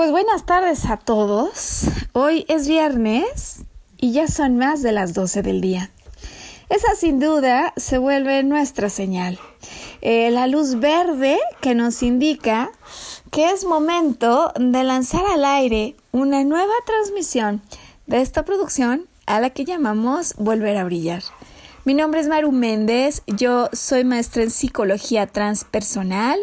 Pues buenas tardes a todos. Hoy es viernes y ya son más de las 12 del día. Esa sin duda se vuelve nuestra señal. Eh, la luz verde que nos indica que es momento de lanzar al aire una nueva transmisión de esta producción a la que llamamos Volver a Brillar. Mi nombre es Maru Méndez, yo soy maestra en psicología transpersonal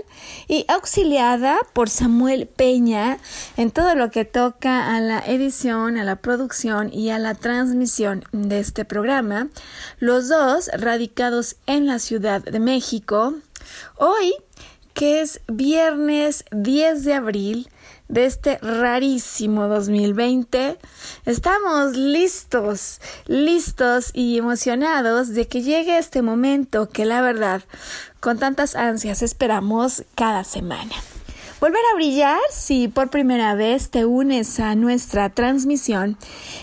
y auxiliada por Samuel Peña en todo lo que toca a la edición, a la producción y a la transmisión de este programa. Los dos radicados en la Ciudad de México. Hoy, que es viernes 10 de abril, de este rarísimo 2020. Estamos listos, listos y emocionados de que llegue este momento que la verdad con tantas ansias esperamos cada semana. Volver a brillar si por primera vez te unes a nuestra transmisión.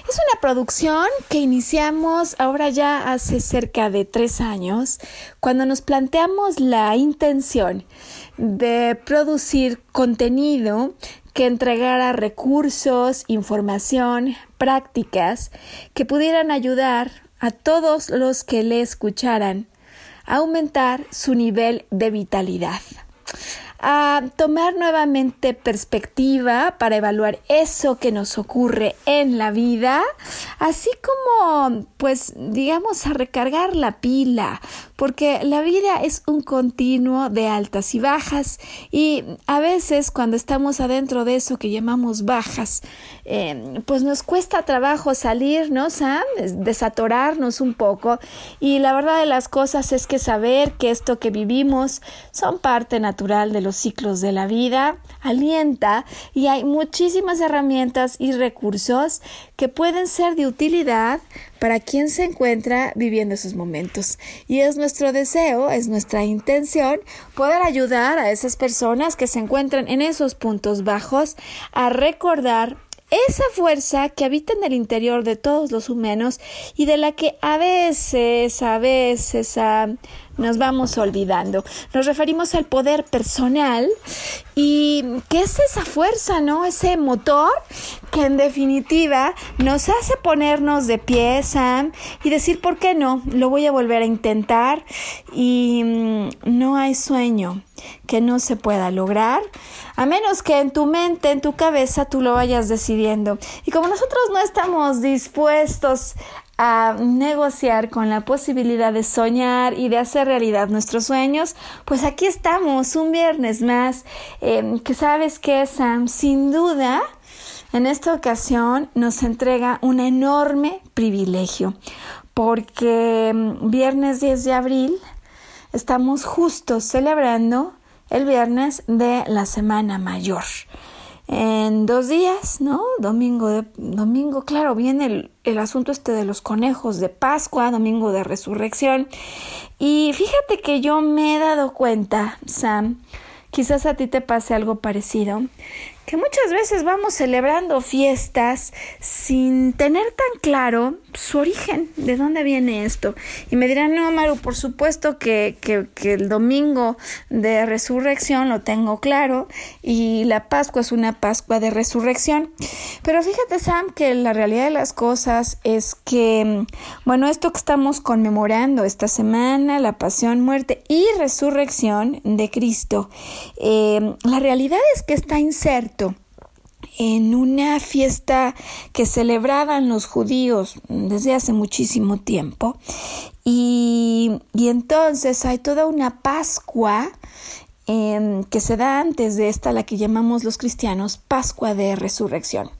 Es una producción que iniciamos ahora ya hace cerca de tres años, cuando nos planteamos la intención de producir contenido que entregara recursos, información, prácticas que pudieran ayudar a todos los que le escucharan a aumentar su nivel de vitalidad. A tomar nuevamente perspectiva para evaluar eso que nos ocurre en la vida, así como, pues, digamos, a recargar la pila, porque la vida es un continuo de altas y bajas. Y a veces cuando estamos adentro de eso que llamamos bajas, eh, pues nos cuesta trabajo salirnos, a desatorarnos un poco. Y la verdad de las cosas es que saber que esto que vivimos son parte natural de los ciclos de la vida, alienta y hay muchísimas herramientas y recursos que pueden ser de utilidad para quien se encuentra viviendo esos momentos. Y es nuestro deseo, es nuestra intención poder ayudar a esas personas que se encuentran en esos puntos bajos a recordar esa fuerza que habita en el interior de todos los humanos y de la que a veces, a veces, a nos vamos olvidando. Nos referimos al poder personal y qué es esa fuerza, ¿no? Ese motor que en definitiva nos hace ponernos de pie, Sam, y decir, ¿por qué no? Lo voy a volver a intentar y mm, no hay sueño que no se pueda lograr, a menos que en tu mente, en tu cabeza, tú lo vayas decidiendo. Y como nosotros no estamos dispuestos a negociar con la posibilidad de soñar y de hacer realidad nuestros sueños, pues aquí estamos un viernes más, em, que sabes que Sam, sin duda, en esta ocasión nos entrega un enorme privilegio, porque em, viernes 10 de abril estamos justo celebrando el viernes de la Semana Mayor en dos días, ¿no? Domingo de domingo, claro, viene el, el, asunto este de los conejos de Pascua, domingo de resurrección. Y fíjate que yo me he dado cuenta, Sam, quizás a ti te pase algo parecido, que muchas veces vamos celebrando fiestas sin tener tan claro su origen, de dónde viene esto. Y me dirán, no, Maru, por supuesto que, que, que, el domingo de resurrección lo tengo claro y la Pascua es una Pascua de resurrección. Pero fíjate, Sam, que la realidad de las cosas es que, bueno, esto que estamos conmemorando esta semana, la pasión, muerte y resurrección de Cristo, eh, la realidad es que está en una fiesta que celebraban los judíos desde hace muchísimo tiempo. Y, y entonces hay toda una Pascua Em, que se da antes de esta, la que llamamos los cristianos Pascua de Resurrección.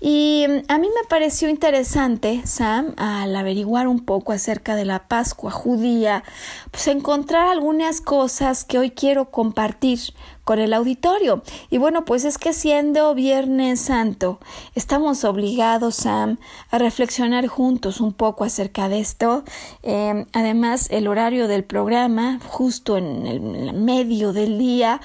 Y em, a mí me pareció interesante, Sam, al averiguar un poco acerca de la Pascua judía, pues encontrar algunas cosas que hoy quiero compartir con el auditorio. Y bueno, pues es que siendo Viernes Santo, estamos obligados, Sam, a reflexionar juntos un poco acerca de esto. Em, además, el horario del programa, justo en el medio del día,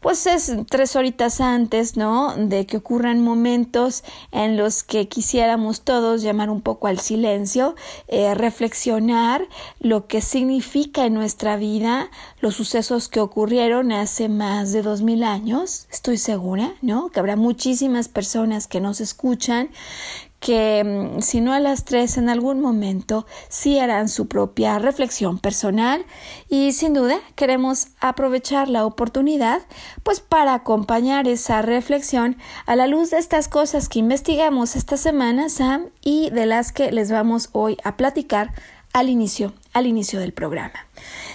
pues es tres horitas antes, ¿no? De que ocurran momentos en los que quisiéramos todos llamar un poco al silencio, eh, reflexionar lo que significa en nuestra vida los sucesos que ocurrieron hace más de dos mil años, estoy segura, ¿no? Que habrá muchísimas personas que nos escuchan que mm, si no a las tres en algún momento sí harán su propia reflexión personal y sin duda queremos aprovechar la oportunidad pues para acompañar esa reflexión a la luz de estas cosas que investigamos esta semana Sam y de las que les vamos hoy a platicar al inicio al inicio del programa.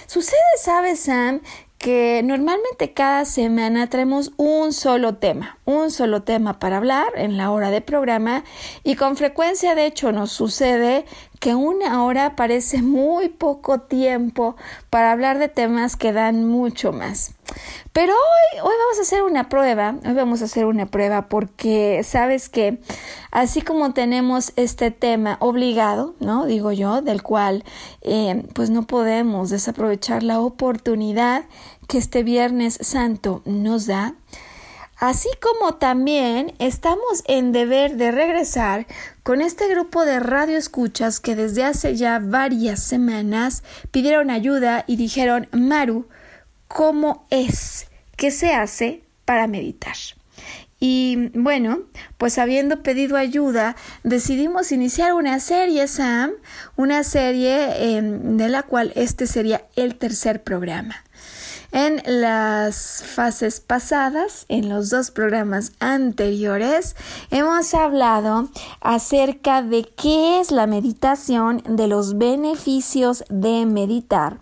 Sucede, sabes, Sam, que normalmente cada semana traemos un solo tema, un solo tema para hablar en la hora de programa y con frecuencia de hecho nos sucede que una hora parece muy poco tiempo para hablar de temas que dan mucho más. Pero hoy, hoy vamos a hacer una prueba, hoy vamos a hacer una prueba porque sabes que así como tenemos este tema obligado, ¿no? Digo yo, del cual eh, pues no podemos desaprovechar la oportunidad que este Viernes Santo nos da, Así como también estamos en deber de regresar con este grupo de radioescuchas que desde hace ya varias semanas pidieron ayuda y dijeron, Maru, ¿cómo es que se hace para meditar? Y bueno, pues habiendo pedido ayuda, decidimos iniciar una serie, Sam, una serie em, de la cual este sería el tercer programa. En las fases pasadas, en los dos programas anteriores, hemos hablado acerca de qué es la meditación, de los beneficios de meditar.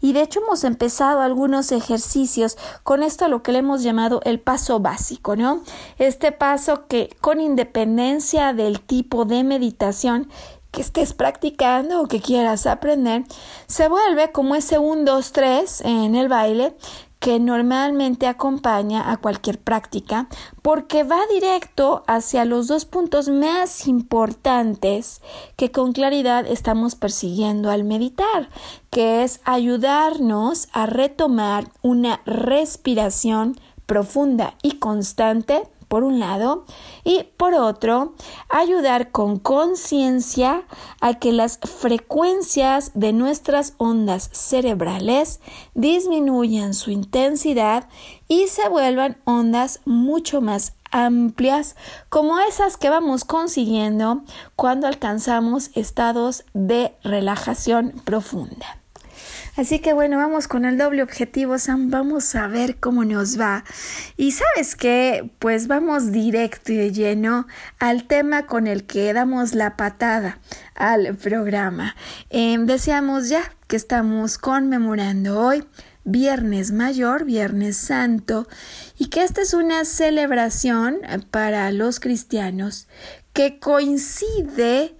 Y de hecho hemos empezado algunos ejercicios con esto a lo que le hemos llamado el paso básico, ¿no? Este paso que con independencia del tipo de meditación que estés practicando o que quieras aprender, se vuelve como ese 1, 2, 3 en el baile que normalmente acompaña a cualquier práctica porque va directo hacia los dos puntos más importantes que con claridad estamos persiguiendo al meditar, que es ayudarnos a retomar una respiración profunda y constante por un lado, y por otro, ayudar con conciencia a que las frecuencias de nuestras ondas cerebrales disminuyan su intensidad y se vuelvan ondas mucho más amplias como esas que vamos consiguiendo cuando alcanzamos estados de relajación profunda. Así que bueno, vamos con el doble objetivo, Sam. Vamos a ver cómo nos va. Y sabes qué, pues vamos directo y de lleno al tema con el que damos la patada al programa. Em, deseamos ya que estamos conmemorando hoy Viernes Mayor, Viernes Santo, y que esta es una celebración para los cristianos que coincide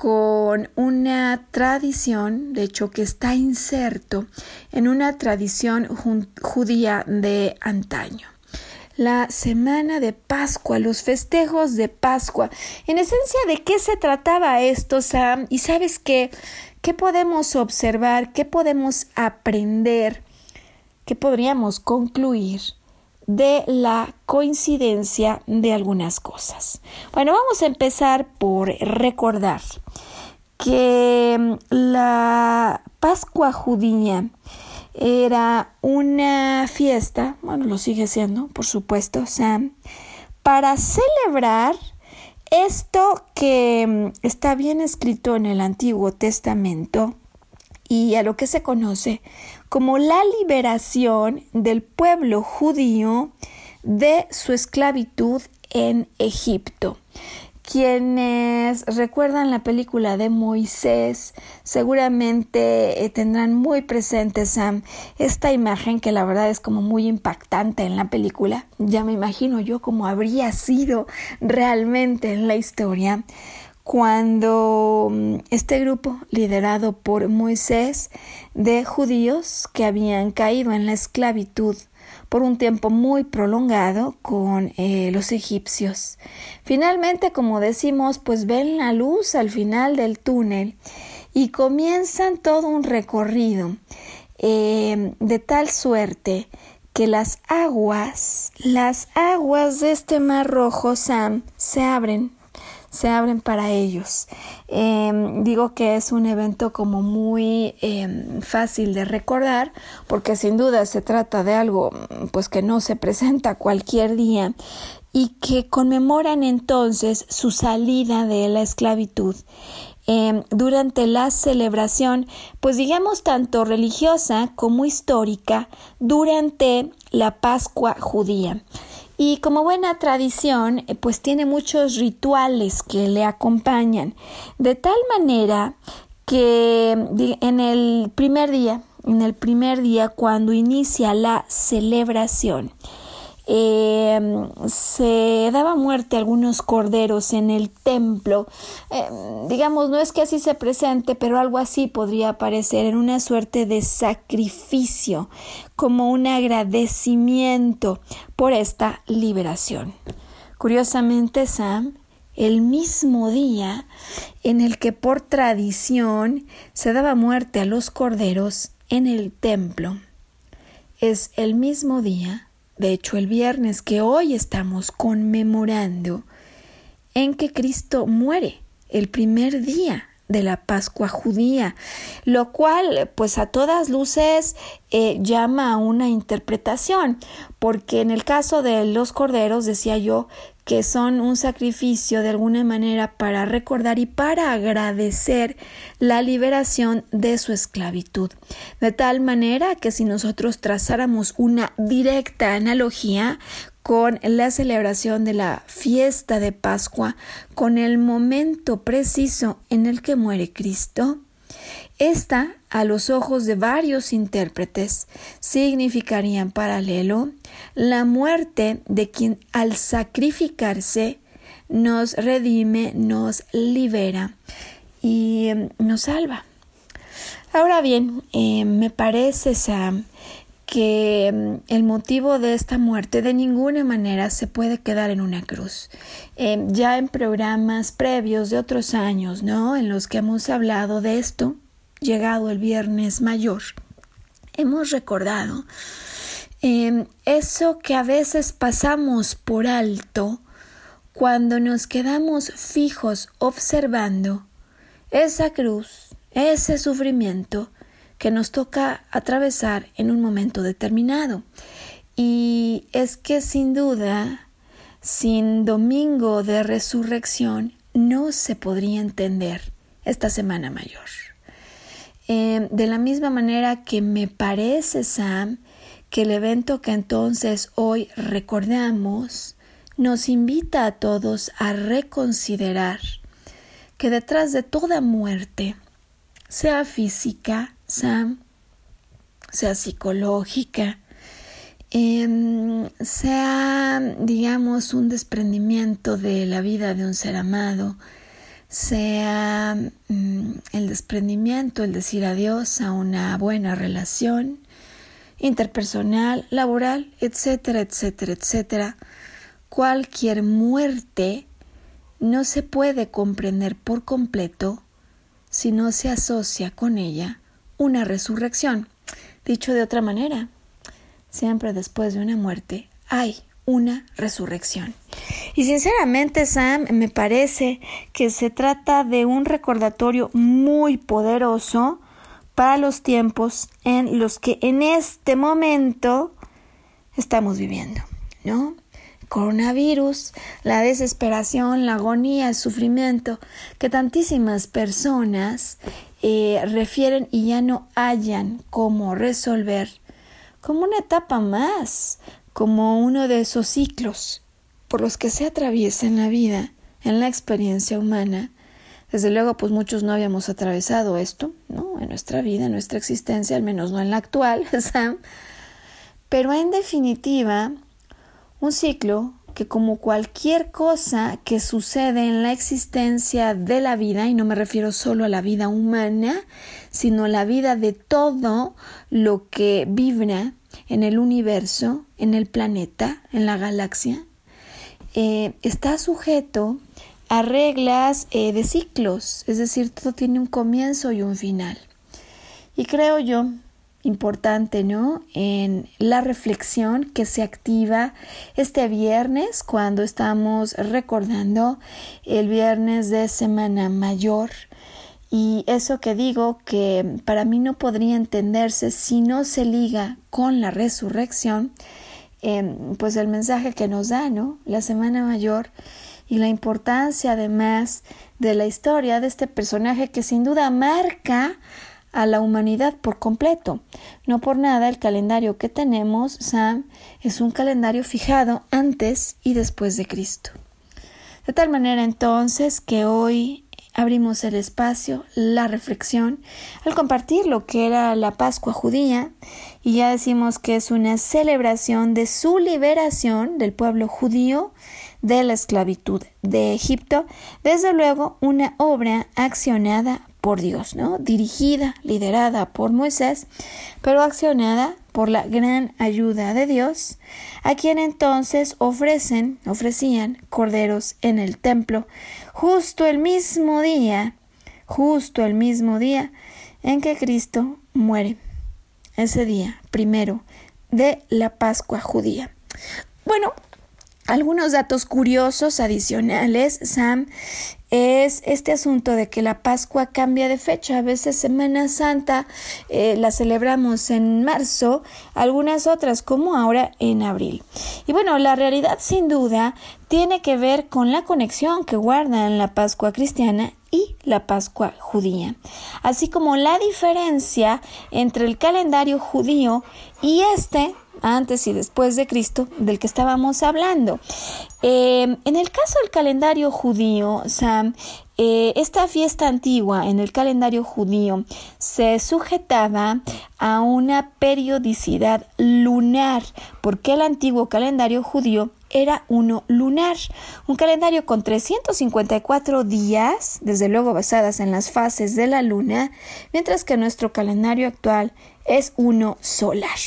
con una tradición, de hecho que está inserto en una tradición judía de antaño. La semana de Pascua, los festejos de Pascua. En esencia, ¿de qué se trataba esto, Sam? Y sabes qué, qué podemos observar, qué podemos aprender, qué podríamos concluir de la coincidencia de algunas cosas. Bueno, vamos a empezar por recordar que mm, la Pascua judía era una fiesta, bueno, lo sigue siendo, por supuesto, Sam, para celebrar esto que mm, está bien escrito en el Antiguo Testamento y a lo que se conoce como la liberación del pueblo judío de su esclavitud en Egipto. Quienes recuerdan la película de Moisés seguramente eh, tendrán muy presente Sam esta imagen que la verdad es como muy impactante en la película. Ya me imagino yo cómo habría sido realmente en la historia cuando mm, este grupo liderado por Moisés de judíos que habían caído en la esclavitud por un tiempo muy prolongado con eh, los egipcios. Finalmente, como decimos, pues ven la luz al final del túnel y comienzan todo un recorrido eh, de tal suerte que las aguas, las aguas de este mar rojo, Sam, se abren se abren para ellos. Em, digo que es un evento como muy em, fácil de recordar porque sin duda se trata de algo pues que no se presenta cualquier día y que conmemoran entonces su salida de la esclavitud. Em, durante la celebración, pues digamos tanto religiosa como histórica, durante la Pascua judía. Y como buena tradición, eh, pues tiene muchos rituales que le acompañan, de tal manera que en el primer día, en el primer día cuando inicia la celebración, Em, se daba muerte a algunos corderos en el templo. Em, digamos, no es que así se presente, pero algo así podría aparecer en una suerte de sacrificio, como un agradecimiento por esta liberación. Curiosamente, Sam, el mismo día en el que por tradición se daba muerte a los corderos en el templo, es el mismo día de hecho el viernes que hoy estamos conmemorando, en que Cristo muere el primer día de la Pascua judía, lo cual pues a todas luces eh, llama a una interpretación, porque en el caso de los corderos decía yo que son un sacrificio de alguna manera para recordar y para agradecer la liberación de su esclavitud. De tal manera que si nosotros trazáramos una directa analogía con la celebración de la fiesta de Pascua, con el momento preciso en el que muere Cristo, esta, a los ojos de varios intérpretes, significaría en paralelo la muerte de quien al sacrificarse nos redime, nos libera y em, nos salva. Ahora bien, eh, me parece, Sam, que em, el motivo de esta muerte de ninguna manera se puede quedar en una cruz. Em, ya en programas previos de otros años, ¿no? En los que hemos hablado de esto, llegado el viernes mayor, hemos recordado em, eso que a veces pasamos por alto cuando nos quedamos fijos observando esa cruz, ese sufrimiento que nos toca atravesar en un momento determinado. Y es que sin duda, sin domingo de resurrección, no se podría entender esta semana mayor. Em, de la misma manera que me parece, Sam, que el evento que entonces hoy recordamos nos invita a todos a reconsiderar que detrás de toda muerte, sea física, Sam, sea psicológica, em, sea, digamos, un desprendimiento de la vida de un ser amado, sea mm, el desprendimiento, el decir adiós a una buena relación interpersonal, laboral, etcétera, etcétera, etcétera. Cualquier muerte no se puede comprender por completo si no se asocia con ella una resurrección. Dicho de otra manera, siempre después de una muerte hay una resurrección. Y sinceramente, Sam, me parece que se trata de un recordatorio muy poderoso para los tiempos en los que en este momento estamos viviendo, ¿no? Coronavirus, la desesperación, la agonía, el sufrimiento que tantísimas personas eh, refieren y ya no hayan cómo resolver como una etapa más, como uno de esos ciclos por los que se atraviesa en la vida, en la experiencia humana. Desde luego, pues muchos no habíamos atravesado esto, ¿no? En nuestra vida, en nuestra existencia, al menos no en la actual, Sam. Pero en definitiva, un ciclo que como cualquier cosa que sucede en la existencia de la vida, y no me refiero solo a la vida humana, sino la vida de todo lo que vibra en el universo, en el planeta, en la galaxia, eh, está sujeto a reglas eh, de ciclos, es decir, todo tiene un comienzo y un final. Y creo yo importante, ¿no? En la reflexión que se activa este viernes cuando estamos recordando el viernes de Semana Mayor. Y eso que digo que para mí no podría entenderse si no se liga con la resurrección, em, pues el mensaje que nos da, ¿no? La Semana Mayor y la importancia además de la historia de este personaje que sin duda marca a la humanidad por completo. No por nada el calendario que tenemos, Sam, es un calendario fijado antes y después de Cristo. De tal manera entonces que hoy abrimos el espacio, la reflexión, al compartir lo que era la Pascua judía, y ya decimos que es una celebración de su liberación del pueblo judío de la esclavitud de Egipto, desde luego una obra accionada por Dios, ¿no? Dirigida, liderada por Moisés, pero accionada por la gran ayuda de Dios, a quien entonces ofrecen, ofrecían corderos en el templo, justo el mismo día, justo el mismo día en que Cristo muere. Ese día primero de la Pascua judía. Bueno, algunos datos curiosos adicionales, Sam, es este asunto de que la Pascua cambia de fecha. A veces Semana Santa eh, la celebramos en marzo, algunas otras como ahora en abril. Y bueno, la realidad sin duda tiene que ver con la conexión que guardan la Pascua cristiana y la Pascua judía, así como la diferencia entre el calendario judío y este antes y después de Cristo del que estábamos hablando. Eh, en el caso del calendario judío, Sam, eh, esta fiesta antigua en el calendario judío se sujetaba a una periodicidad lunar, porque el antiguo calendario judío era uno lunar, un calendario con 354 días, desde luego basadas en las fases de la luna, mientras que nuestro calendario actual es uno solar.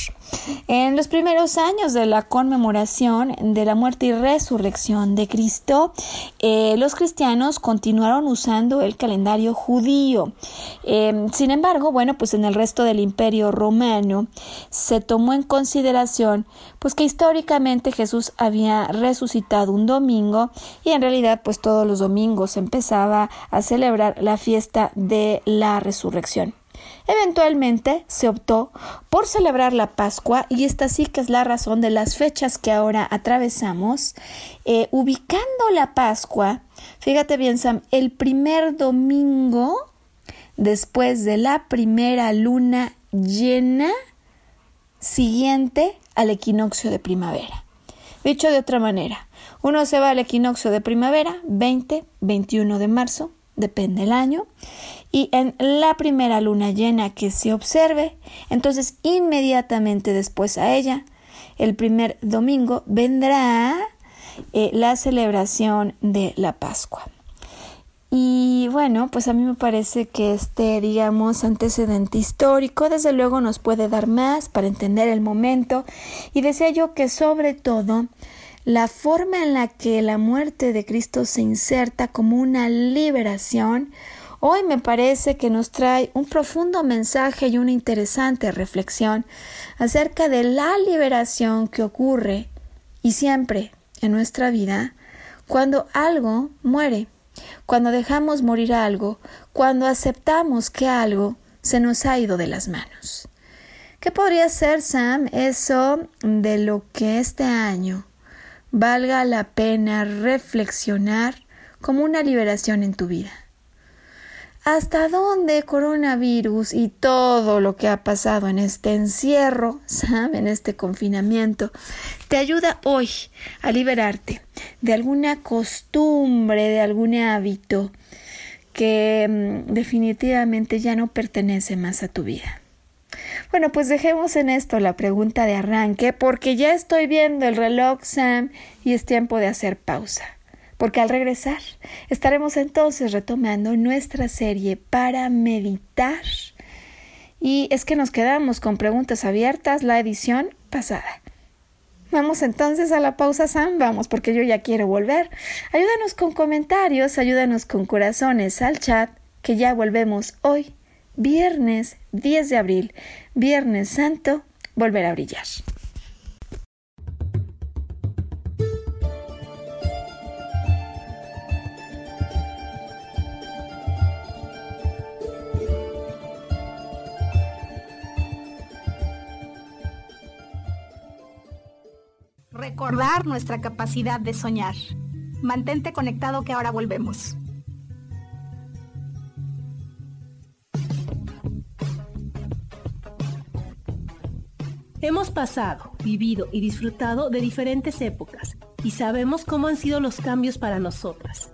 En los primeros años de la conmemoración de la muerte y resurrección de Cristo, eh, los cristianos continuaron usando el calendario judío. Em, sin embargo, bueno, pues en el resto del imperio romano se tomó en consideración pues que históricamente Jesús había resucitado un domingo y en realidad pues todos los domingos empezaba a celebrar la fiesta de la resurrección. Eventualmente se optó por celebrar la Pascua y esta sí que es la razón de las fechas que ahora atravesamos, eh, ubicando la Pascua, fíjate bien Sam, el primer domingo después de la primera luna llena siguiente al equinoccio de primavera. Dicho de otra manera, uno se va al equinoccio de primavera, 20, 21 de marzo, depende el año, y en la primera luna llena que se observe, entonces inmediatamente después a ella, el primer domingo, vendrá eh, la celebración de la Pascua. Y bueno, pues a mí me parece que este, digamos, antecedente histórico, desde luego nos puede dar más para entender el momento y decía yo que sobre todo la forma en la que la muerte de Cristo se inserta como una liberación, Hoy me parece que nos trae un profundo mensaje y una interesante reflexión acerca de la liberación que ocurre y siempre en nuestra vida cuando algo muere, cuando dejamos morir algo, cuando aceptamos que algo se nos ha ido de las manos. ¿Qué podría ser, Sam, eso de lo que este año valga la pena reflexionar como una liberación en tu vida? ¿Hasta dónde coronavirus y todo lo que ha pasado en este encierro, en este confinamiento, te ayuda hoy a liberarte de alguna costumbre, de algún hábito que mm, definitivamente ya no pertenece más a tu vida? Bueno, pues dejemos en esto la pregunta de arranque, porque ya estoy viendo el reloj, Sam, y es tiempo de hacer pausa. Porque al regresar estaremos entonces retomando nuestra serie para meditar. Y es que nos quedamos con preguntas abiertas la edición pasada. Vamos entonces a la pausa, Sam, vamos, porque yo ya quiero volver. Ayúdanos con comentarios, ayúdanos con corazones al chat, que ya volvemos hoy viernes 10 de abril, Viernes Santo, volver a brillar. Recordar nuestra capacidad de soñar. Mantente conectado que ahora volvemos. Hemos pasado, vivido y disfrutado de diferentes épocas y sabemos cómo han sido los cambios para nosotras.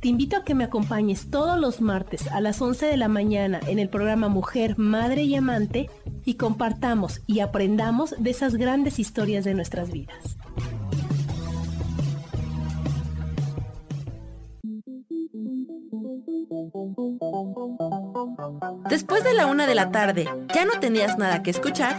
Te invito a que me acompañes todos los martes a las 11 de la mañana en el programa Mujer, Madre y Amante y compartamos y aprendamos de esas grandes historias de nuestras vidas. Después de la una de la tarde, ¿ya no tenías nada que escuchar?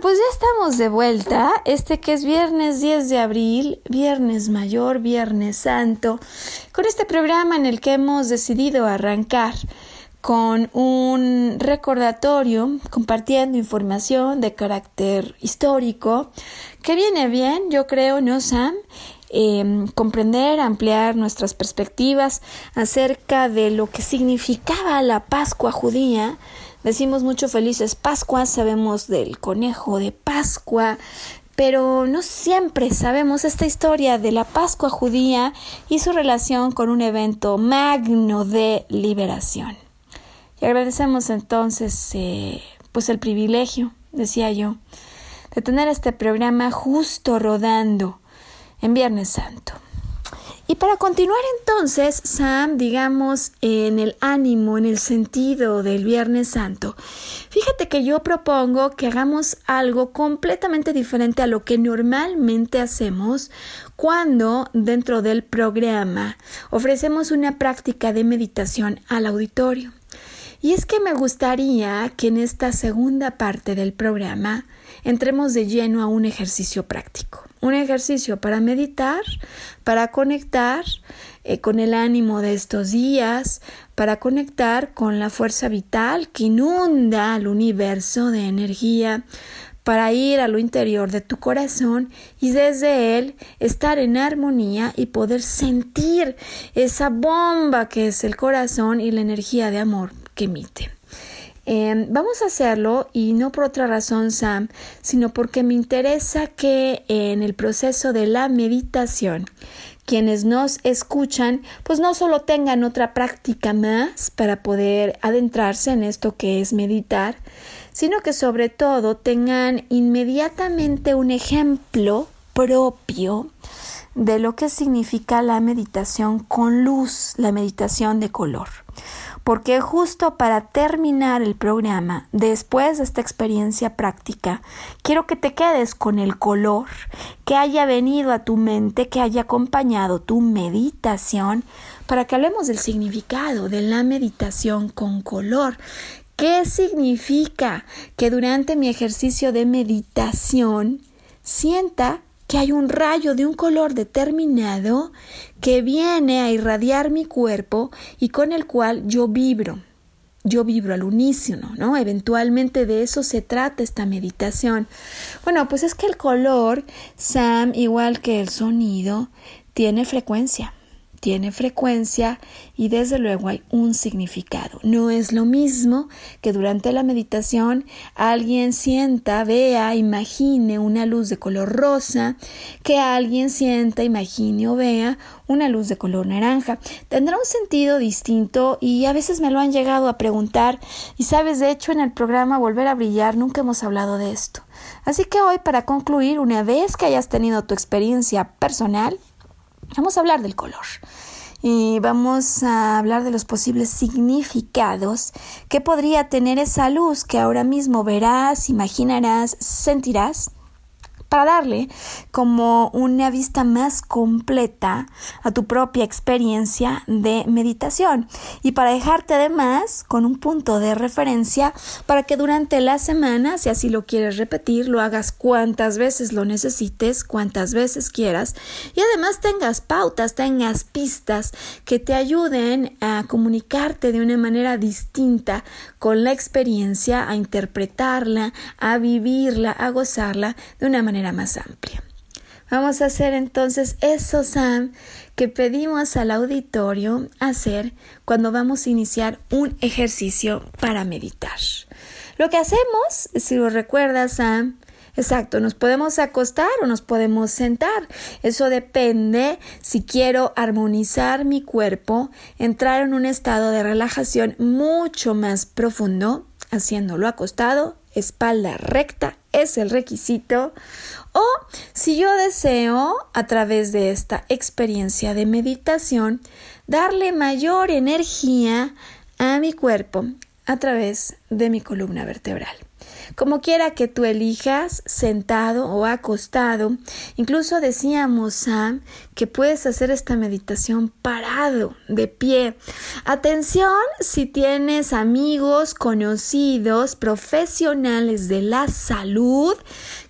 Pues ya estamos de vuelta. Este que es viernes 10 de abril, viernes mayor, viernes santo, con este programa en el que hemos decidido arrancar con un recordatorio, compartiendo información de carácter histórico, que viene bien, yo creo, ¿no, Sam? Em, comprender, ampliar nuestras perspectivas acerca de lo que significaba la Pascua judía, Decimos mucho felices Pascuas, sabemos del conejo de Pascua, pero no siempre sabemos esta historia de la Pascua judía y su relación con un evento magno de liberación. Y agradecemos entonces eh, pues el privilegio, decía yo, de tener este programa justo rodando en Viernes Santo. Y para continuar entonces, Sam, digamos, en el ánimo, en el sentido del Viernes Santo, fíjate que yo propongo que hagamos algo completamente diferente a lo que normalmente hacemos cuando dentro del programa ofrecemos una práctica de meditación al auditorio. Y es que me gustaría que en esta segunda parte del programa entremos de lleno a un ejercicio práctico. Un ejercicio para meditar, para conectar eh, con el ánimo de estos días, para conectar con la fuerza vital que inunda al universo de energía, para ir a lo interior de tu corazón y desde él estar en armonía y poder sentir esa bomba que es el corazón y la energía de amor que emite. Em, vamos a hacerlo y no por otra razón, Sam, sino porque me interesa que en el proceso de la meditación quienes nos escuchan, pues no solo tengan otra práctica más para poder adentrarse en esto que es meditar, sino que sobre todo tengan inmediatamente un ejemplo propio de lo que significa la meditación con luz, la meditación de color porque justo para terminar el programa, después de esta experiencia práctica, quiero que te quedes con el color que haya venido a tu mente, que haya acompañado tu meditación, para que hablemos del significado de la meditación con color. ¿Qué significa que durante mi ejercicio de meditación sienta que hay un rayo de un color determinado que viene a irradiar mi cuerpo y con el cual yo vibro. Yo vibro al unísono, ¿no? Eventualmente de eso se trata esta meditación. Bueno, pues es que el color, Sam, igual que el sonido, tiene frecuencia tiene frecuencia y desde luego hay un significado. No es lo mismo que durante la meditación alguien sienta, vea, imagine una luz de color rosa, que alguien sienta, imagine o vea una luz de color naranja. Tendrá un sentido distinto y a veces me lo han llegado a preguntar y sabes, de hecho en el programa Volver a Brillar nunca hemos hablado de esto. Así que hoy para concluir, una vez que hayas tenido tu experiencia personal, Vamos a hablar del color y vamos a hablar de los posibles significados que podría tener esa luz que ahora mismo verás, imaginarás, sentirás para darle como una vista más completa a tu propia experiencia de meditación. Y para dejarte además con un punto de referencia para que durante la semana, si así lo quieres repetir, lo hagas cuantas veces lo necesites, cuantas veces quieras y además tengas pautas, tengas pistas que te ayuden a comunicarte de una manera distinta con la experiencia, a interpretarla, a vivirla, a gozarla de una manera más amplia. Vamos a hacer entonces eso, Sam, que pedimos al auditorio hacer cuando vamos a iniciar un ejercicio para meditar. Lo que hacemos, si lo recuerdas, Sam, Exacto, nos podemos acostar o nos podemos sentar. Eso depende si quiero armonizar mi cuerpo, entrar en un estado de relajación mucho más profundo, haciéndolo acostado, espalda recta, es el requisito, o si yo deseo, a través de esta experiencia de meditación, darle mayor energía a mi cuerpo a través de mi columna vertebral. Como quiera que tú elijas, sentado o acostado, incluso decíamos, Sam, que puedes hacer esta meditación parado, de pie. Atención si tienes amigos, conocidos, profesionales de la salud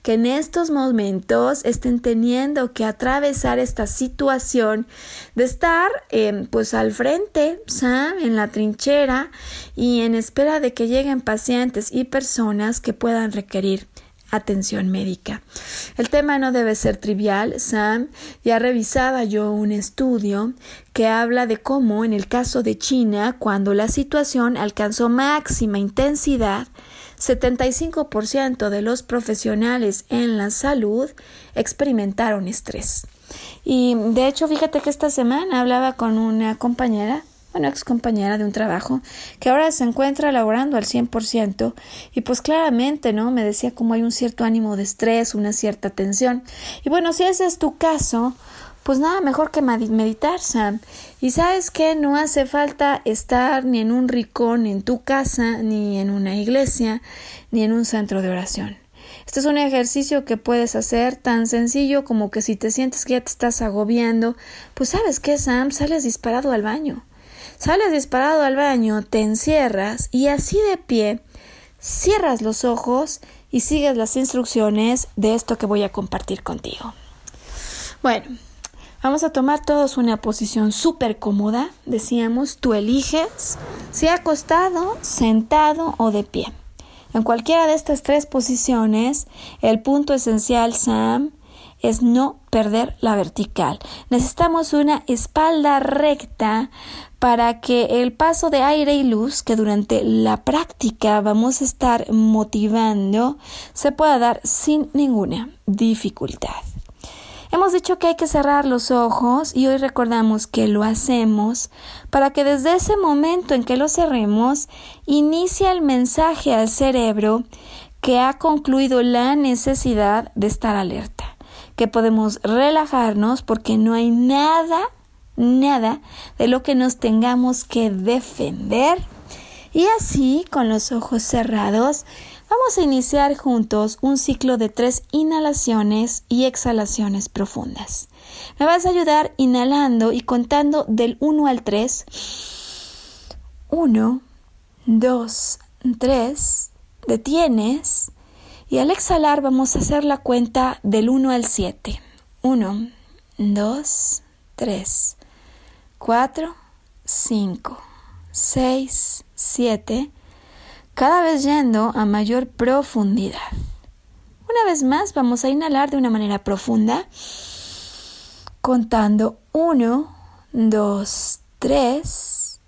que en estos momentos estén teniendo que atravesar esta situación de estar em, pues al frente, Sam, en la trinchera y en espera de que lleguen pacientes y personas que puedan requerir atención médica. El tema no debe ser trivial, Sam. Ya revisaba yo un estudio que habla de cómo en el caso de China, cuando la situación alcanzó máxima intensidad, 75% de los profesionales en la salud experimentaron estrés. Y de hecho, fíjate que esta semana hablaba con una compañera, una ex compañera de un trabajo, que ahora se encuentra laborando al 100% y pues claramente, ¿no? Me decía como hay un cierto ánimo de estrés, una cierta tensión. Y bueno, si ese es tu caso, pues nada mejor que meditar, Sam. Y sabes que no hace falta estar ni en un ricón en tu casa, ni en una iglesia, ni en un centro de oración. Este es un ejercicio que puedes hacer tan sencillo como que si te sientes que ya te estás agobiando, pues sabes que Sam, sales disparado al baño. Sales disparado al baño, te encierras y así de pie cierras los ojos y sigues las instrucciones de esto que voy a compartir contigo. Bueno, vamos a tomar todos una posición súper cómoda. Decíamos, tú eliges si acostado, sentado o de pie. En cualquiera de estas tres posiciones, el punto esencial, Sam, es no perder la vertical. Necesitamos una espalda recta para que el paso de aire y luz que durante la práctica vamos a estar motivando se pueda dar sin ninguna dificultad. Hemos dicho que hay que cerrar los ojos y hoy recordamos que lo hacemos para que desde ese momento en que lo cerremos inicie el mensaje al cerebro que ha concluido la necesidad de estar alerta, que podemos relajarnos porque no hay nada, nada de lo que nos tengamos que defender. Y así, con los ojos cerrados, Vamos a iniciar juntos un ciclo de tres inhalaciones y exhalaciones profundas. Me vas a ayudar inhalando y contando del 1 al 3. 1, 2, 3. Detienes. Y al exhalar vamos a hacer la cuenta del 1 al 7. 1, 2, 3, 4, 5, 6, 7 cada vez yendo a mayor profundidad. Una vez más vamos a inhalar de una manera profunda, contando 1, 2, 3.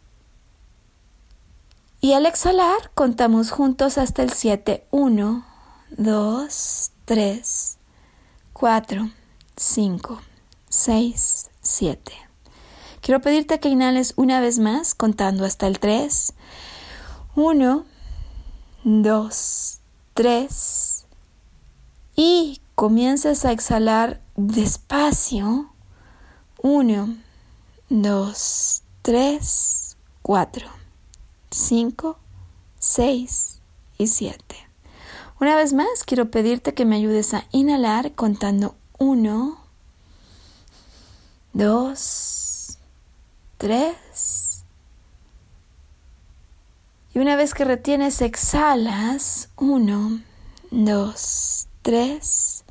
Y al exhalar contamos juntos hasta el 7. 1, 2, 3, 4, 5, 6, 7. Quiero pedirte que inhales una vez más contando hasta el 3. 1, dos, tres. Y comienzas a exhalar despacio. Uno, dos, tres, cuatro, cinco, seis y siete. Una vez más, quiero pedirte que me ayudes a inhalar contando uno, dos, tres, y una vez que retienes, exhalas. Uno, dos, tres,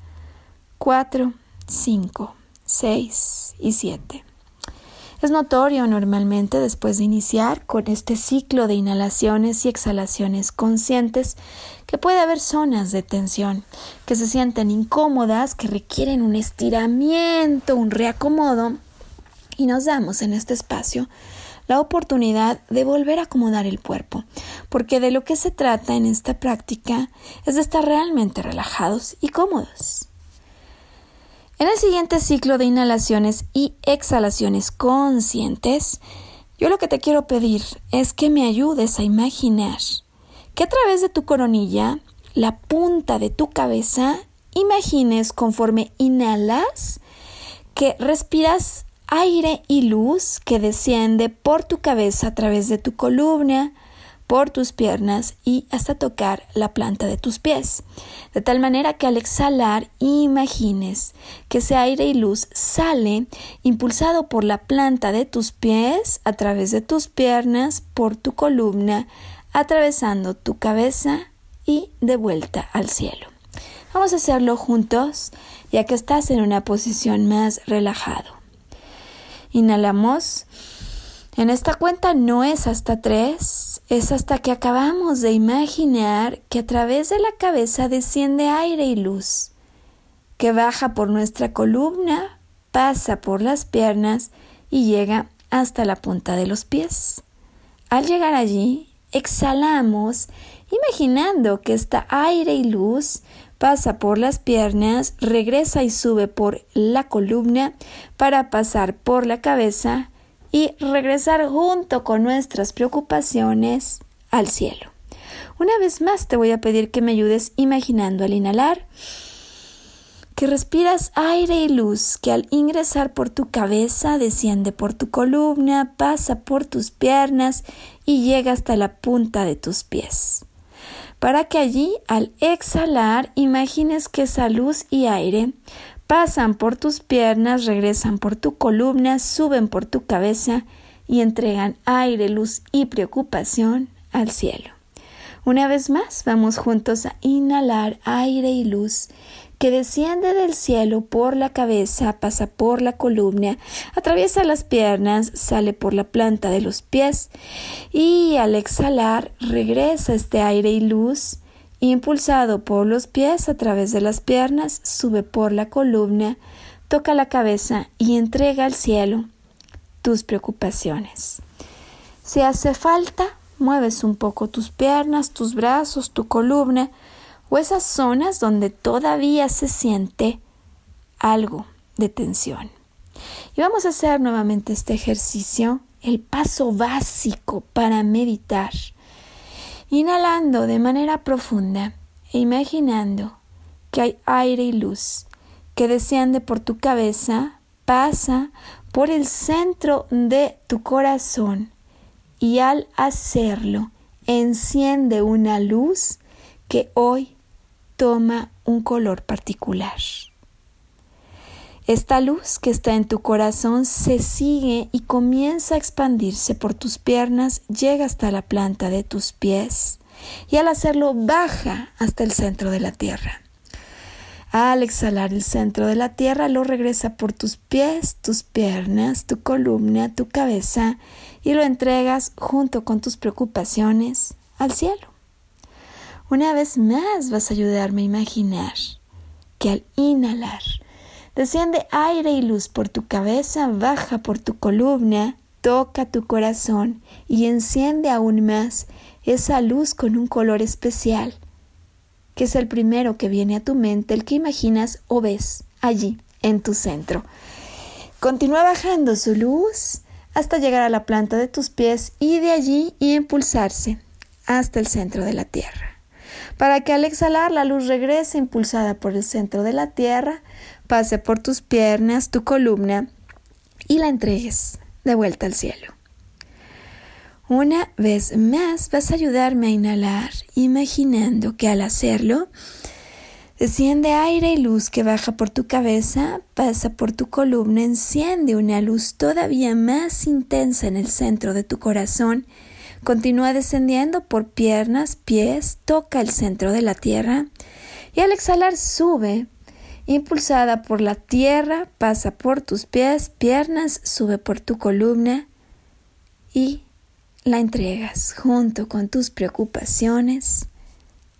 cuatro, cinco, seis y siete. Es notorio normalmente después de iniciar con este ciclo de inhalaciones y exhalaciones conscientes que puede haber zonas de tensión que se sienten incómodas, que requieren un estiramiento, un reacomodo y nos damos en este espacio la oportunidad de volver a acomodar el cuerpo, porque de lo que se trata en esta práctica es de estar realmente relajados y cómodos. En el siguiente ciclo de inhalaciones y exhalaciones conscientes, yo lo que te quiero pedir es que me ayudes a imaginar que a través de tu coronilla, la punta de tu cabeza, imagines conforme inhalas que respiras aire y luz que desciende por tu cabeza a través de tu columna, por tus piernas y hasta tocar la planta de tus pies. De tal manera que al exhalar imagines que ese aire y luz sale impulsado por la planta de tus pies, a través de tus piernas, por tu columna, atravesando tu cabeza y de vuelta al cielo. Vamos a hacerlo juntos, ya que estás en una posición más relajado. Inhalamos. En esta cuenta no es hasta tres, es hasta que acabamos de imaginar que a través de la cabeza desciende aire y luz, que baja por nuestra columna, pasa por las piernas y llega hasta la punta de los pies. Al llegar allí, exhalamos, imaginando que está aire y luz pasa por las piernas, regresa y sube por la columna para pasar por la cabeza y regresar junto con nuestras preocupaciones al cielo. Una vez más te voy a pedir que me ayudes imaginando al inhalar que respiras aire y luz que al ingresar por tu cabeza desciende por tu columna, pasa por tus piernas y llega hasta la punta de tus pies. Para que allí al exhalar imagines que esa luz y aire pasan por tus piernas, regresan por tu columna, suben por tu cabeza y entregan aire, luz y preocupación al cielo. Una vez más, vamos juntos a inhalar aire y luz que desciende del cielo por la cabeza, pasa por la columna, atraviesa las piernas, sale por la planta de los pies y al exhalar regresa este aire y luz impulsado por los pies a través de las piernas, sube por la columna, toca la cabeza y entrega al cielo tus preocupaciones. Si hace falta, mueves un poco tus piernas, tus brazos, tu columna, o esas zonas donde todavía se siente algo de tensión. Y vamos a hacer nuevamente este ejercicio, el paso básico para meditar. Inhalando de manera profunda e imaginando que hay aire y luz que desciende por tu cabeza, pasa por el centro de tu corazón y al hacerlo enciende una luz que hoy toma un color particular. Esta luz que está en tu corazón se sigue y comienza a expandirse por tus piernas, llega hasta la planta de tus pies y al hacerlo baja hasta el centro de la tierra. Al exhalar el centro de la tierra lo regresa por tus pies, tus piernas, tu columna, tu cabeza y lo entregas junto con tus preocupaciones al cielo. Una vez más vas a ayudarme a imaginar que al inhalar desciende aire y luz por tu cabeza, baja por tu columna, toca tu corazón y enciende aún más esa luz con un color especial, que es el primero que viene a tu mente, el que imaginas o ves allí en tu centro. Continúa bajando su luz hasta llegar a la planta de tus pies y de allí impulsarse hasta el centro de la tierra para que al exhalar la luz regrese impulsada por el centro de la Tierra, pase por tus piernas, tu columna y la entregues de vuelta al cielo. Una vez más vas a ayudarme a inhalar, imaginando que al hacerlo, desciende aire y luz que baja por tu cabeza, pasa por tu columna, enciende una luz todavía más intensa en el centro de tu corazón Continúa descendiendo por piernas, pies, toca el centro de la tierra y al exhalar sube, impulsada por la tierra, pasa por tus pies, piernas, sube por tu columna y la entregas junto con tus preocupaciones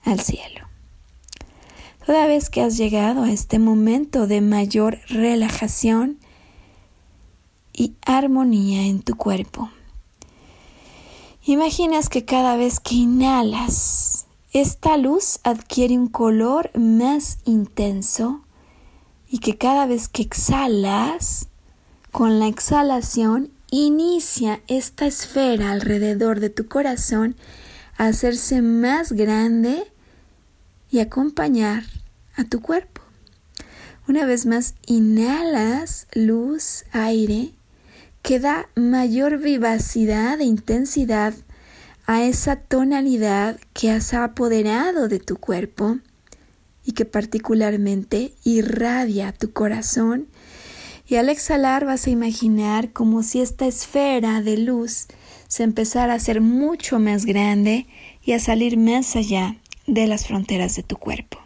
al cielo. Toda vez que has llegado a este momento de mayor relajación y armonía en tu cuerpo, Imaginas que cada vez que inhalas, esta luz adquiere un color más intenso y que cada vez que exhalas, con la exhalación, inicia esta esfera alrededor de tu corazón a hacerse más grande y acompañar a tu cuerpo. Una vez más, inhalas luz, aire que da mayor vivacidad e intensidad a esa tonalidad que has apoderado de tu cuerpo y que particularmente irradia tu corazón. Y al exhalar vas a imaginar como si esta esfera de luz se empezara a hacer mucho más grande y a salir más allá de las fronteras de tu cuerpo.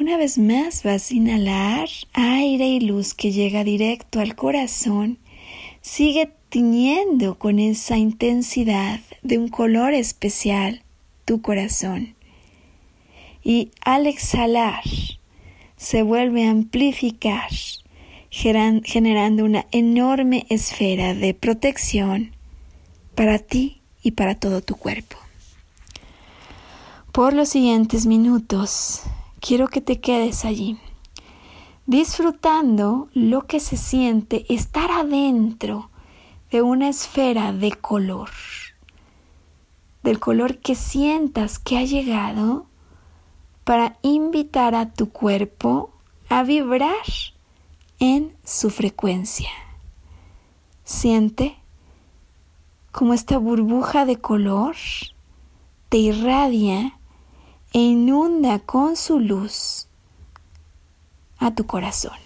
Una vez más vas a inhalar aire y luz que llega directo al corazón sigue tiñendo con esa intensidad de un color especial tu corazón. Y al exhalar, se vuelve a amplificar, generando una enorme esfera de protección para ti y para todo tu cuerpo. Por los siguientes minutos, quiero que te quedes allí disfrutando lo que se siente estar adentro de una esfera de color, del color que sientas que ha llegado para invitar a tu cuerpo a vibrar en su frecuencia. Siente como esta burbuja de color te irradia e inunda con su luz a tu corazón.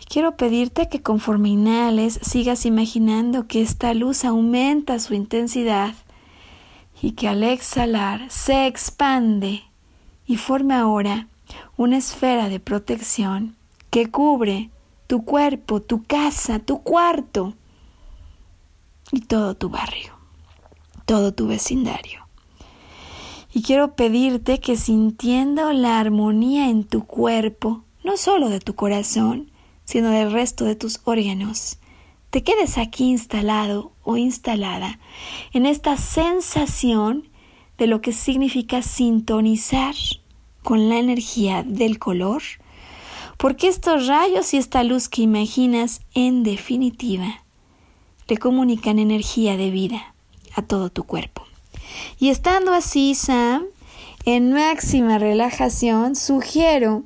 Y quiero pedirte que conforme inhales sigas imaginando que esta luz aumenta su intensidad y que al exhalar se expande y forma ahora una esfera de protección que cubre tu cuerpo, tu casa, tu cuarto y todo tu barrio, todo tu vecindario. Y quiero pedirte que sintiendo la armonía en tu cuerpo, no solo de tu corazón, sino del resto de tus órganos, te quedes aquí instalado o instalada en esta sensación de lo que significa sintonizar con la energía del color, porque estos rayos y esta luz que imaginas en definitiva le comunican energía de vida a todo tu cuerpo. Y estando así, Sam, en máxima relajación, sugiero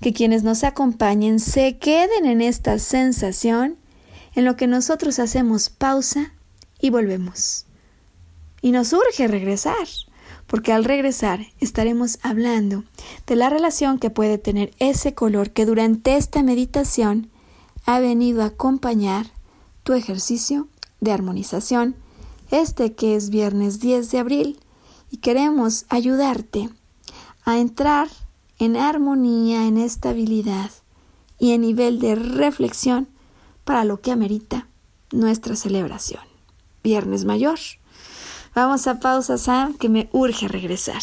que quienes nos acompañen se queden en esta sensación en lo que nosotros hacemos pausa y volvemos. Y nos urge regresar, porque al regresar estaremos hablando de la relación que puede tener ese color que durante esta meditación ha venido a acompañar tu ejercicio de armonización este que es viernes 10 de abril, y queremos ayudarte a entrar en armonía, en estabilidad y en nivel de reflexión para lo que amerita nuestra celebración. Viernes Mayor. Vamos a pausa, Sam, que me urge regresar.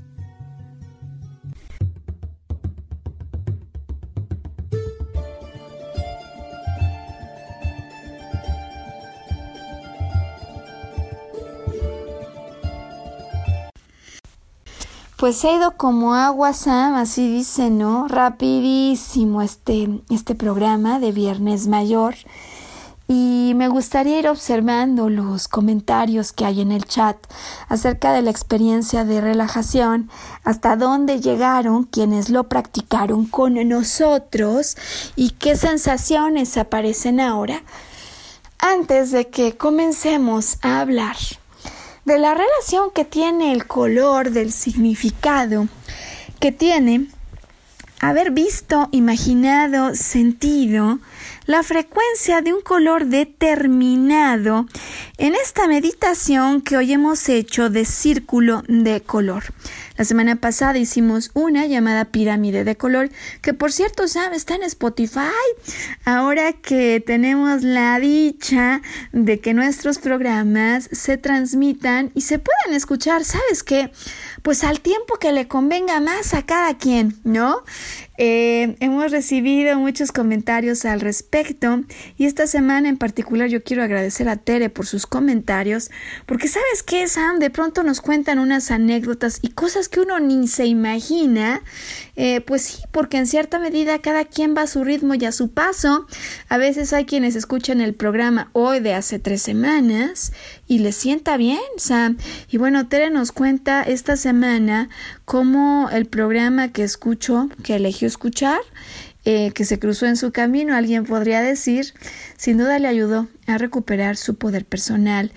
Pues se ha ido como agua, Sam, así dice, ¿no? Rapidísimo este, este programa de Viernes Mayor. Y me gustaría ir observando los comentarios que hay en el chat acerca de la experiencia de relajación, hasta dónde llegaron quienes lo practicaron con nosotros y qué sensaciones aparecen ahora antes de que comencemos a hablar de la relación que tiene el color, del significado que tiene haber visto, imaginado, sentido la frecuencia de un color determinado en esta meditación que hoy hemos hecho de círculo de color. La semana pasada hicimos una llamada pirámide de color, que por cierto, Sam, está en Spotify. Ahora que tenemos la dicha de que nuestros programas se transmitan y se puedan escuchar, ¿sabes qué? Pues al tiempo que le convenga más a cada quien, ¿no? Eh, hemos recibido muchos comentarios al respecto y esta semana en particular yo quiero agradecer a Tere por sus comentarios porque sabes qué, Sam, de pronto nos cuentan unas anécdotas y cosas que uno ni se imagina. Eh, pues sí, porque en cierta medida cada quien va a su ritmo y a su paso. A veces hay quienes escuchan el programa hoy de hace tres semanas y les sienta bien, Sam. Y bueno, Tere nos cuenta esta semana cómo el programa que escucho, que eligió escuchar, eh, que se cruzó en su camino, alguien podría decir, sin duda le ayudó a recuperar su poder personal.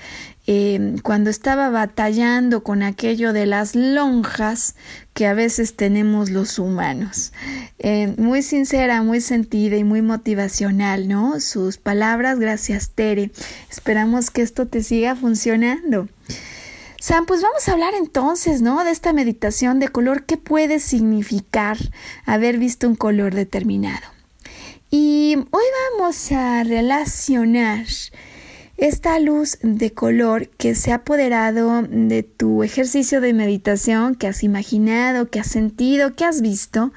Eh, cuando estaba batallando con aquello de las lonjas que a veces tenemos los humanos. Eh, muy sincera, muy sentida y muy motivacional, ¿no? Sus palabras, gracias Tere. Esperamos que esto te siga funcionando. Sam, pues vamos a hablar entonces, ¿no? De esta meditación de color, ¿qué puede significar haber visto un color determinado? Y hoy vamos a relacionar esta luz de color que se ha apoderado de tu ejercicio de meditación que has imaginado, que has sentido, que has visto,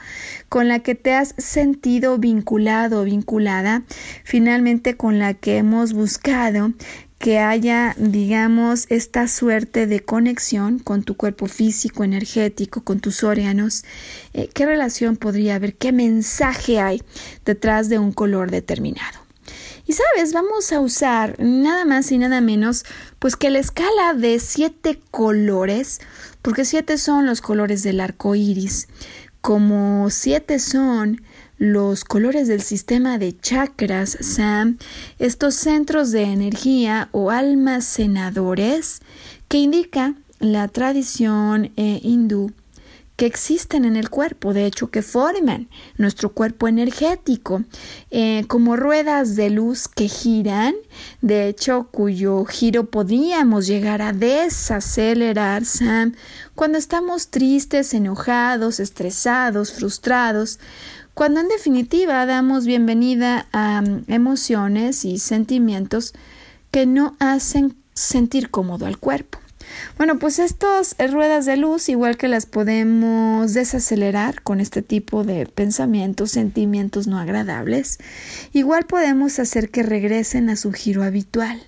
con la que te has sentido vinculado o vinculada, finalmente con la que hemos buscado que haya, digamos, esta suerte de conexión con tu cuerpo físico, energético, con tus órganos. Eh, ¿Qué relación podría haber? ¿Qué mensaje hay detrás de un color determinado? Y sabes, vamos a usar nada más y nada menos, pues que la escala de siete colores, porque siete son los colores del arco iris, como siete son los colores del sistema de chakras, Sam, estos centros de energía o almacenadores que indica la tradición eh, hindú que existen en el cuerpo, de hecho, que forman nuestro cuerpo energético, eh, como ruedas de luz que giran, de hecho, cuyo giro podríamos llegar a desacelerar, Sam, cuando estamos tristes, enojados, estresados, frustrados, cuando en definitiva damos bienvenida a mm, emociones y sentimientos que no hacen sentir cómodo al cuerpo. Bueno, pues estas ruedas de luz, igual que las podemos desacelerar con este tipo de pensamientos, sentimientos no agradables, igual podemos hacer que regresen a su giro habitual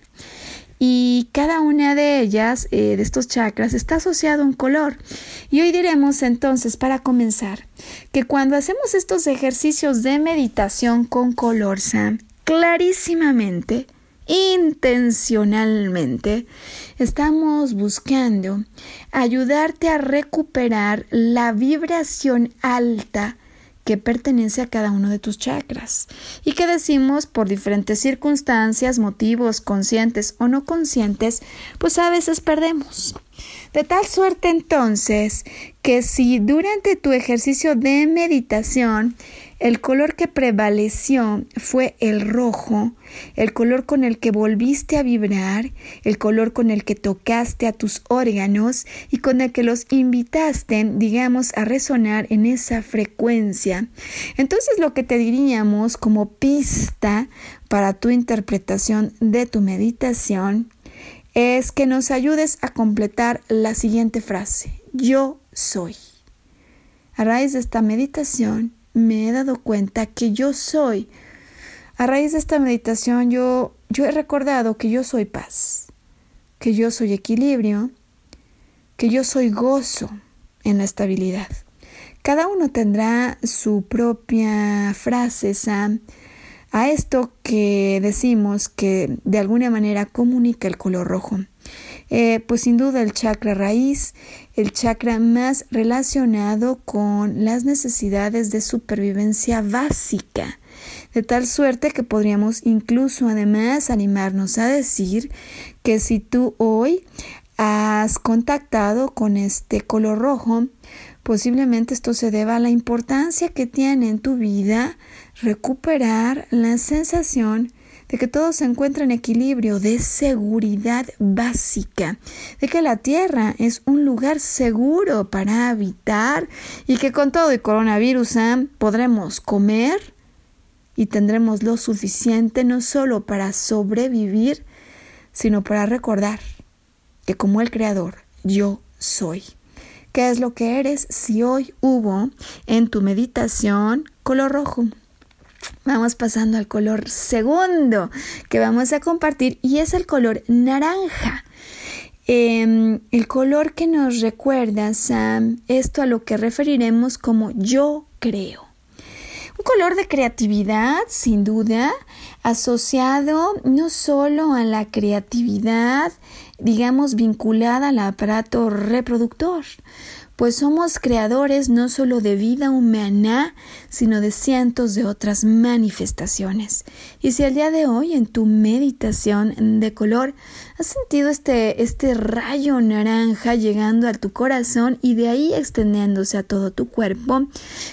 y cada una de ellas, eh, de estos chakras, está asociado a un color. Y hoy diremos entonces, para comenzar, que cuando hacemos estos ejercicios de meditación con color Sam, clarísimamente, intencionalmente, estamos buscando ayudarte a recuperar la vibración alta que pertenece a cada uno de tus chakras y que decimos por diferentes circunstancias, motivos conscientes o no conscientes, pues a veces perdemos. De tal suerte entonces que si durante tu ejercicio de meditación el color que prevaleció fue el rojo, el color con el que volviste a vibrar, el color con el que tocaste a tus órganos y con el que los invitaste, digamos, a resonar en esa frecuencia. Entonces lo que te diríamos como pista para tu interpretación de tu meditación es que nos ayudes a completar la siguiente frase. Yo soy. A raíz de esta meditación me he dado cuenta que yo soy. A raíz de esta meditación yo, yo he recordado que yo soy paz, que yo soy equilibrio, que yo soy gozo en la estabilidad. Cada uno tendrá su propia frase, a esto que decimos que de alguna manera comunica el color rojo. Eh, pues sin duda el chakra raíz, el chakra más relacionado con las necesidades de supervivencia básica, de tal suerte que podríamos incluso además animarnos a decir que si tú hoy has contactado con este color rojo, posiblemente esto se deba a la importancia que tiene en tu vida recuperar la sensación de que todo se encuentra en equilibrio, de seguridad básica, de que la Tierra es un lugar seguro para habitar y que con todo el coronavirus ¿eh? podremos comer y tendremos lo suficiente no solo para sobrevivir, sino para recordar que como el Creador, yo soy. ¿Qué es lo que eres si hoy hubo en tu meditación color rojo? Vamos pasando al color segundo que vamos a compartir y es el color naranja. Em, el color que nos recuerda, Sam, esto a lo que referiremos como yo creo. Un color de creatividad, sin duda, asociado no solo a la creatividad, digamos, vinculada al aparato reproductor, pues somos creadores no solo de vida humana, sino de cientos de otras manifestaciones. Y si al día de hoy en tu meditación de color has sentido este, este rayo naranja llegando a tu corazón y de ahí extendiéndose a todo tu cuerpo,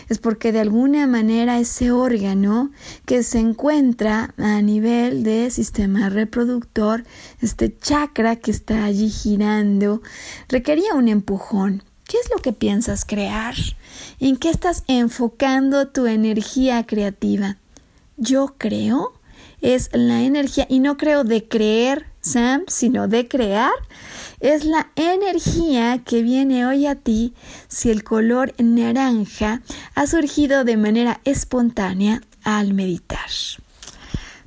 es porque de alguna manera ese órgano que se encuentra a nivel del sistema reproductor, este chakra que está allí girando, requería un empujón ¿Qué es lo que piensas crear? ¿En qué estás enfocando tu energía creativa? Yo creo es la energía, y no creo de creer, Sam, sino de crear, es la energía que viene hoy a ti si el color naranja ha surgido de manera espontánea al meditar.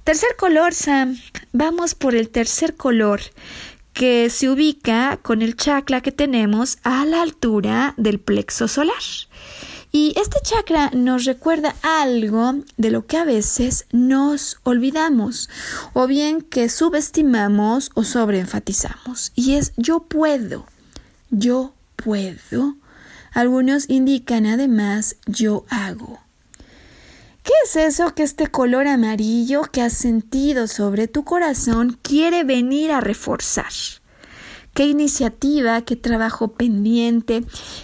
Tercer color, Sam. Vamos por el tercer color que se ubica con el chakra que tenemos a la altura del plexo solar. Y este chakra nos recuerda algo de lo que a veces nos olvidamos o bien que subestimamos o sobreenfatizamos. Y es yo puedo, yo puedo. Algunos indican además yo hago. ¿Qué es eso que este color amarillo que has sentido sobre tu corazón quiere venir a reforzar? ¿Qué iniciativa, qué trabajo pendiente,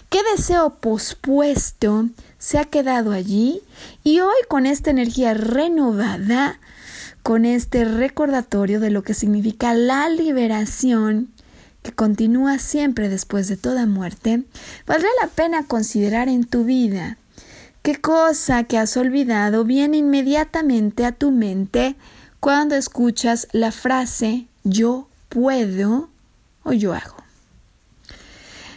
qué deseo pospuesto se ha quedado allí? Y hoy con esta energía renovada, con este recordatorio de lo que significa la liberación, que continúa siempre después de toda muerte, valdrá la pena considerar en tu vida ¿Qué cosa que has olvidado viene inmediatamente a tu mente cuando escuchas la frase yo puedo o yo hago?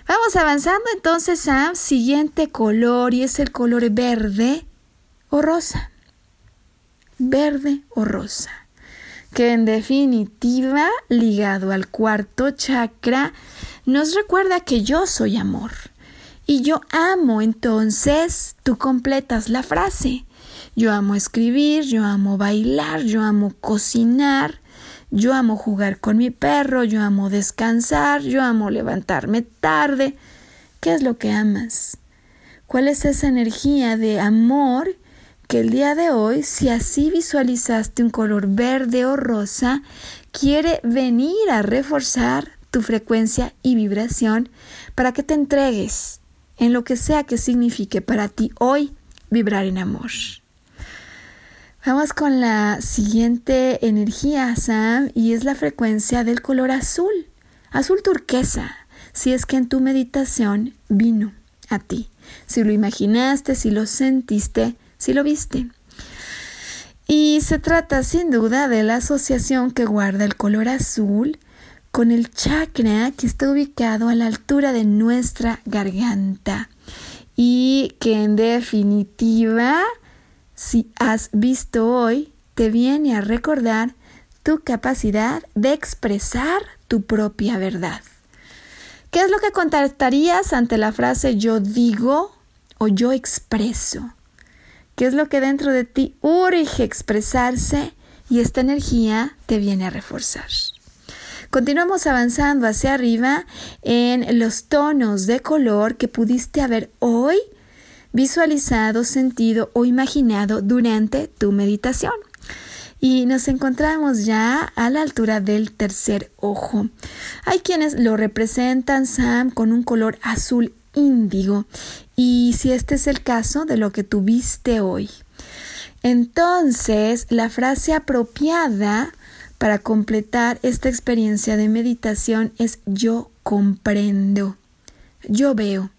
Vamos avanzando entonces al siguiente color y es el color verde o rosa. Verde o rosa. Que en definitiva, ligado al cuarto chakra, nos recuerda que yo soy amor y yo amo, entonces tú completas la frase. Yo amo escribir, yo amo bailar, yo amo cocinar, yo amo jugar con mi perro, yo amo descansar, yo amo levantarme tarde. ¿Qué es lo que amas? ¿Cuál es esa energía de amor que el día de hoy, si así visualizaste un color verde o rosa, quiere venir a reforzar tu frecuencia y vibración para que te entregues en lo que sea que signifique para ti hoy vibrar en amor. Vamos con la siguiente energía, Sam, y es la frecuencia del color azul, azul turquesa, si es que en tu meditación vino a ti, si lo imaginaste, si lo sentiste, si lo viste. Y se trata sin duda de la asociación que guarda el color azul con el chakra que está ubicado a la altura de nuestra garganta y que en definitiva, si has visto hoy, te viene a recordar tu capacidad de expresar tu propia verdad. ¿Qué es lo que contestarías ante la frase yo digo o yo expreso? ¿Qué es lo que dentro de ti urge expresarse y esta energía te viene a reforzar? Continuamos avanzando hacia arriba en los tonos de color que pudiste haber hoy visualizado, sentido o imaginado durante tu meditación. Y nos encontramos ya a la altura del tercer ojo. Hay quienes lo representan, Sam, con un color azul índigo. Y si este es el caso de lo que tuviste hoy. Entonces, la frase apropiada para completar esta experiencia de meditación es yo comprendo, yo veo,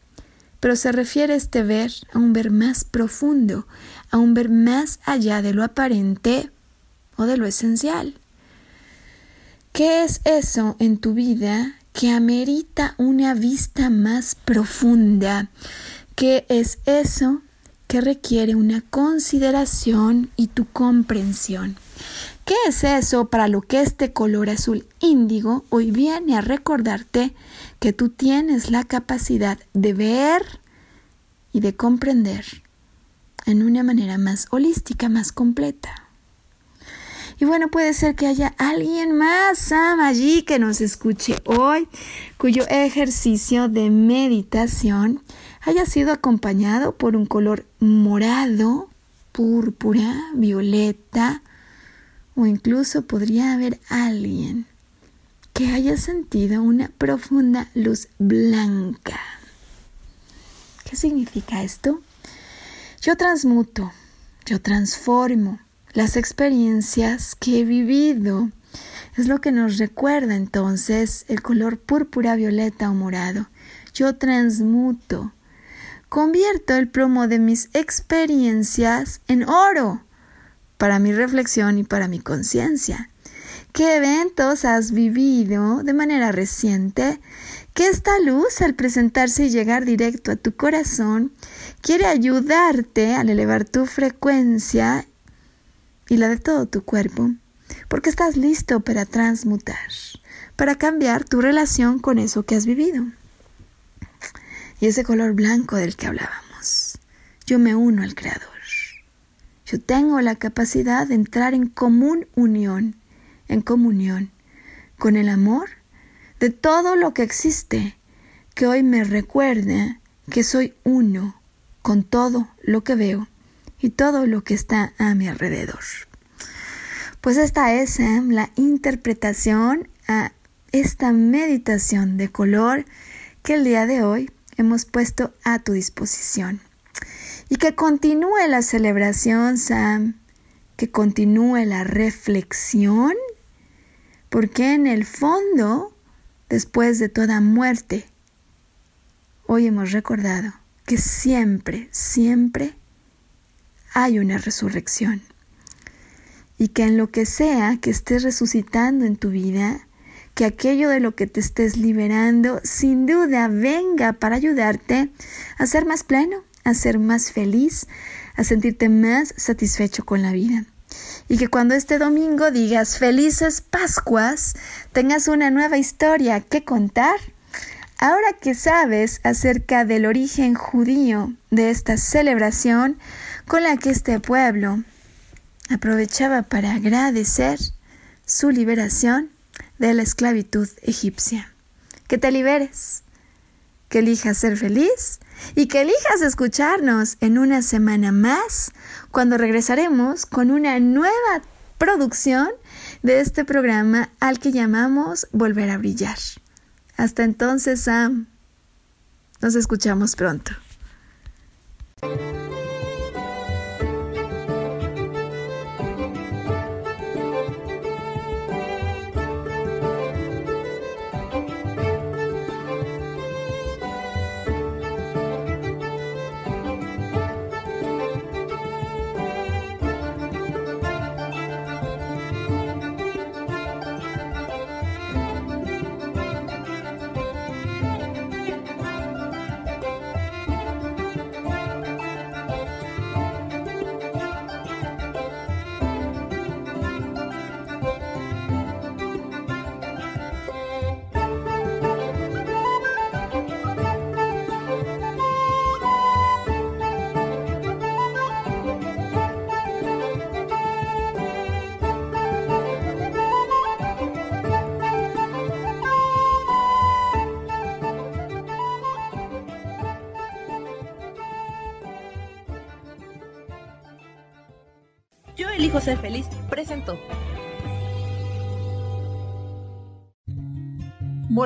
pero se refiere este ver a un ver más profundo, a un ver más allá de lo aparente o de lo esencial. ¿Qué es eso en tu vida que amerita una vista más profunda? ¿Qué es eso que requiere una consideración y tu comprensión? ¿Qué es eso para lo que este color azul índigo hoy viene a recordarte que tú tienes la capacidad de ver y de comprender en una manera más holística, más completa? Y bueno, puede ser que haya alguien más, Sam, allí que nos escuche hoy, cuyo ejercicio de meditación haya sido acompañado por un color morado, púrpura, violeta, o incluso podría haber alguien que haya sentido una profunda luz blanca. ¿Qué significa esto? Yo transmuto, yo transformo las experiencias que he vivido. Es lo que nos recuerda entonces el color púrpura, violeta o morado. Yo transmuto, convierto el plomo de mis experiencias en oro para mi reflexión y para mi conciencia. ¿Qué eventos has vivido de manera reciente que esta luz al presentarse y llegar directo a tu corazón quiere ayudarte al elevar tu frecuencia y la de todo tu cuerpo? Porque estás listo para transmutar, para cambiar tu relación con eso que has vivido. Y ese color blanco del que hablábamos. Yo me uno al Creador. Yo tengo la capacidad de entrar en común unión, en comunión con el amor de todo lo que existe, que hoy me recuerde que soy uno con todo lo que veo y todo lo que está a mi alrededor. Pues esta es eh, la interpretación a esta meditación de color que el día de hoy hemos puesto a tu disposición. Y que continúe la celebración, Sam, que continúe la reflexión, porque en el fondo, después de toda muerte, hoy hemos recordado que siempre, siempre hay una resurrección. Y que en lo que sea que estés resucitando en tu vida, que aquello de lo que te estés liberando sin duda venga para ayudarte a ser más pleno, a ser más feliz, a sentirte más satisfecho con la vida. Y que cuando este domingo digas felices Pascuas, tengas una nueva historia que contar. Ahora que sabes acerca del origen judío de esta celebración con la que este pueblo aprovechaba para agradecer su liberación de la esclavitud egipcia. Que te liberes, que elijas ser feliz y que elijas escucharnos en una semana más cuando regresaremos con una nueva producción de este programa al que llamamos Volver a Brillar. Hasta entonces, Sam. Nos escuchamos pronto.